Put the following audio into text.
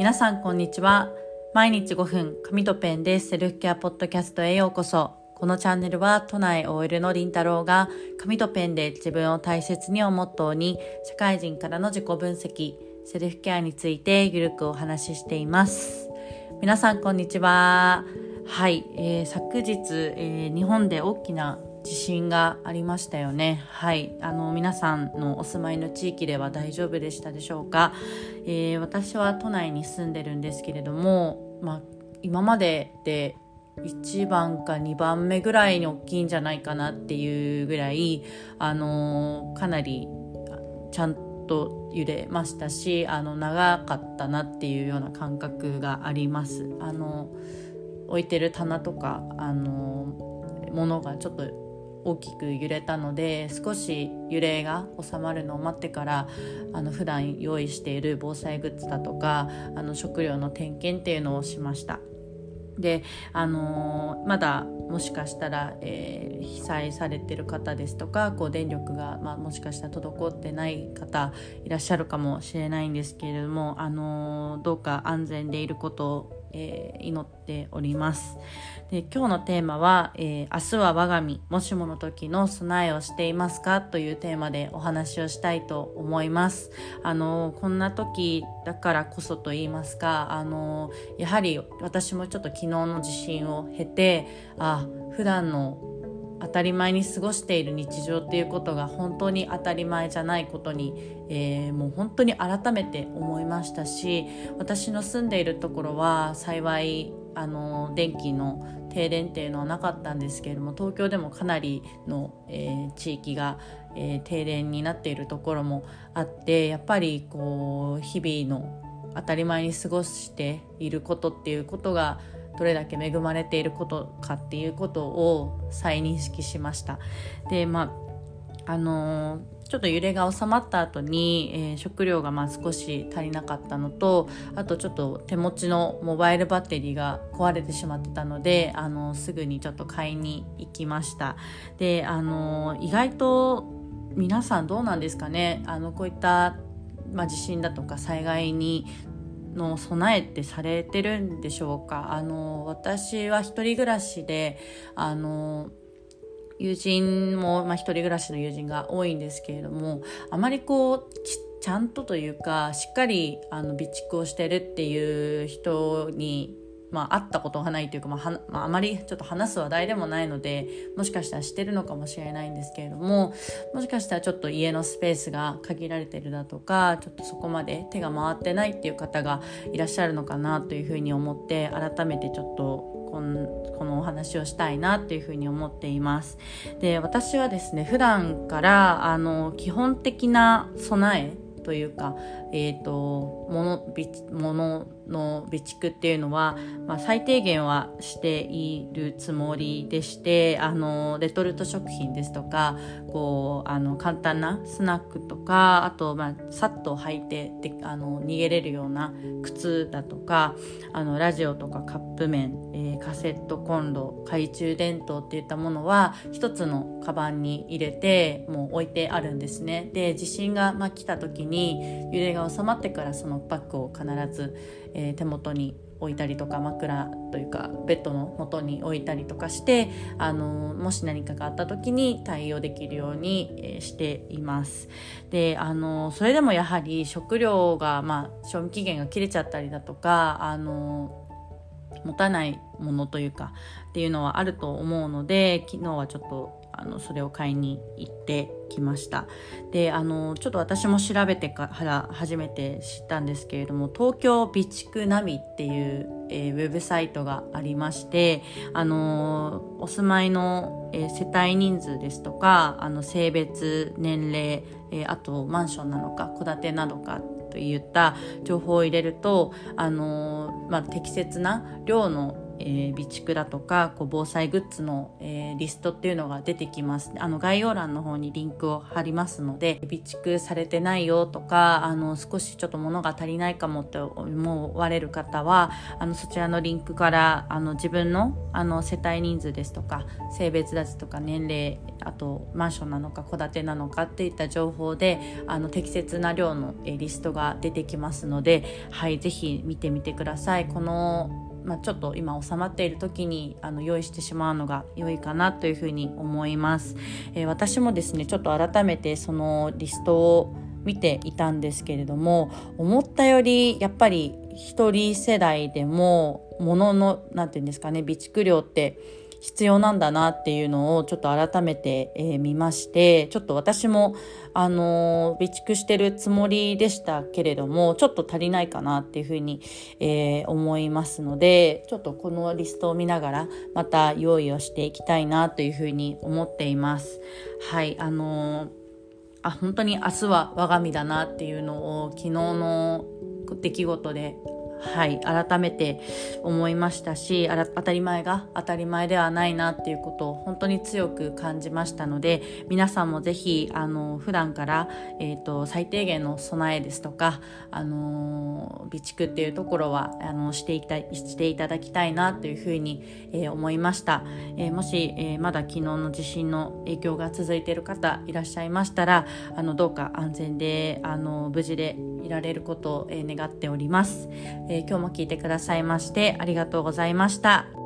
皆さんこんにちは。毎日5分紙とペンでセルフケアポッドキャストへようこそ。このチャンネルは都内 OL のりんたろうが紙とペンで自分を大切にをモットーに社会人からの自己分析セルフケアについてゆるくお話ししています。皆さんこんにちは。はい、えー、昨日、えー、日本で大きな地震がありましたよね。はい。あの、皆さんのお住まいの地域では大丈夫でしたでしょうか？えー、私は都内に住んでるんですけれども、まあ、今までで1番か2番目ぐらいに大きいんじゃないかなっていうぐらい、あのかなりちゃんと揺れましたし、あの、長かったなっていうような感覚があります。あの、置いてる棚とか、あの、ものがちょっと大きく揺れたので少し揺れが収まるのを待ってからあの普段用意している防災グッズだとかあの食料の点検っていうのをしました。であのー、まだもしかしたら、えー、被災されてる方ですとかこう電力が、まあ、もしかしたら滞ってない方いらっしゃるかもしれないんですけれども、あのー、どうか安全でいることをえー、祈っております。で今日のテーマは、えー、明日は我が身もしもの時の備えをしていますかというテーマでお話をしたいと思います。あのこんな時だからこそと言いますかあのやはり私もちょっと昨日の地震を経てあ普段の当たり前に過ごしている日常っていうことが本当に当たり前じゃないことに、えー、もう本当に改めて思いましたし私の住んでいるところは幸いあの電気の停電っていうのはなかったんですけれども東京でもかなりの、えー、地域が、えー、停電になっているところもあってやっぱりこう日々の当たり前に過ごしていることっていうことがどれだけ恵まれていることかっていうことを再認識しました。でまああのーちょっと揺れが収まった後に、えー、食料がまあ少し足りなかったのとあとちょっと手持ちのモバイルバッテリーが壊れてしまってたのであのすぐにちょっと買いに行きましたであの意外と皆さんどうなんですかねあのこういった、まあ、地震だとか災害にの備えてされてるんでしょうか？あの私は一人暮らしであの友人も、まあ、一人暮らしの友人が多いんですけれどもあまりこうちゃんとというかしっかりあの備蓄をしてるっていう人にまあ、会ったことがないというか、まあまあ、あまりちょっと話す話題でもないのでもしかしたらしてるのかもしれないんですけれどももしかしたらちょっと家のスペースが限られてるだとかちょっとそこまで手が回ってないっていう方がいらっしゃるのかなというふうに思って改めてちょっとこのこのお話をしたいなっていうふうに思っています。で私はですね普段からあの基本的な備えというか、えーと、物物の備蓄っていうのは、まあ、最低限はしているつもりでしてあのレトルト食品ですとかこうあの簡単なスナックとかあと、まあ、さっと履いてであの逃げれるような靴だとかあのラジオとかカップ麺、えー、カセットコンロ懐中電灯っていったものは一つのカバンに入れてもう置いてあるんですね。で地震が、まあ、来た時に揺れが収まってからそのバッグを必ず、えー、え手元に置いたりとか枕というかベッドの元に置いたりとかしてあのもし何かがあった時に対応できるように、えー、しています。であのそれでもやはり食料が、まあ、賞味期限が切れちゃったりだとかあの持たないものというかっていうのはあると思うので昨日はちょっとあのそれを買いに行ってきました。であのちょっと私も調べてから初めて知ったんですけれども東京備蓄ナビっていう、えー、ウェブサイトがありましてあのお住まいの、えー、世帯人数ですとかあの性別年齢、えー、あとマンションなのか戸建てなのかといった情報を入れるとあの、まあ、適切な量のえー、備蓄だとかこう防災グッズの、えー、リストっていうのが出てきますあの概要欄の方にリンクを貼りますので備蓄されてないよとかあの少しちょっと物が足りないかもって思われる方はあのそちらのリンクからあの自分のあの世帯人数ですとか性別ですとか年齢あとマンションなのか戸建てなのかっていった情報であの適切な量のえリストが出てきますので、はい、ぜひ見てみてください。このまあ、ちょっと今収まっている時にあの用意してしまうのが良いかなというふうに思います、えー、私もですねちょっと改めてそのリストを見ていたんですけれども思ったよりやっぱり一人世代でも物の何て言うんですかね備蓄量って必要なんだなっていうのをちょっと改めて、えー、見ましてちょっと私も、あのー、備蓄してるつもりでしたけれどもちょっと足りないかなっていうふうに、えー、思いますのでちょっとこのリストを見ながらまた用意をしていきたいなというふうに思っています。はいあのあ本当に明日は我が身だなっていうのを昨日の出来事ではい改めて思いましたし当たり前が当たり前ではないなっていうことを本当に強く感じましたので皆さんもぜひあの普段から、えーと、最低限の備えですとか、あの備蓄っていうところはあのしていたしていただきたいなというふうに、えー、思いました、えー、もし、えー、まだ昨日の地震の影響が続いている方いらっしゃいましたらあのどうか安全であの無事でいられることを、え願っております。えー、今日も聞いてくださいましてありがとうございました。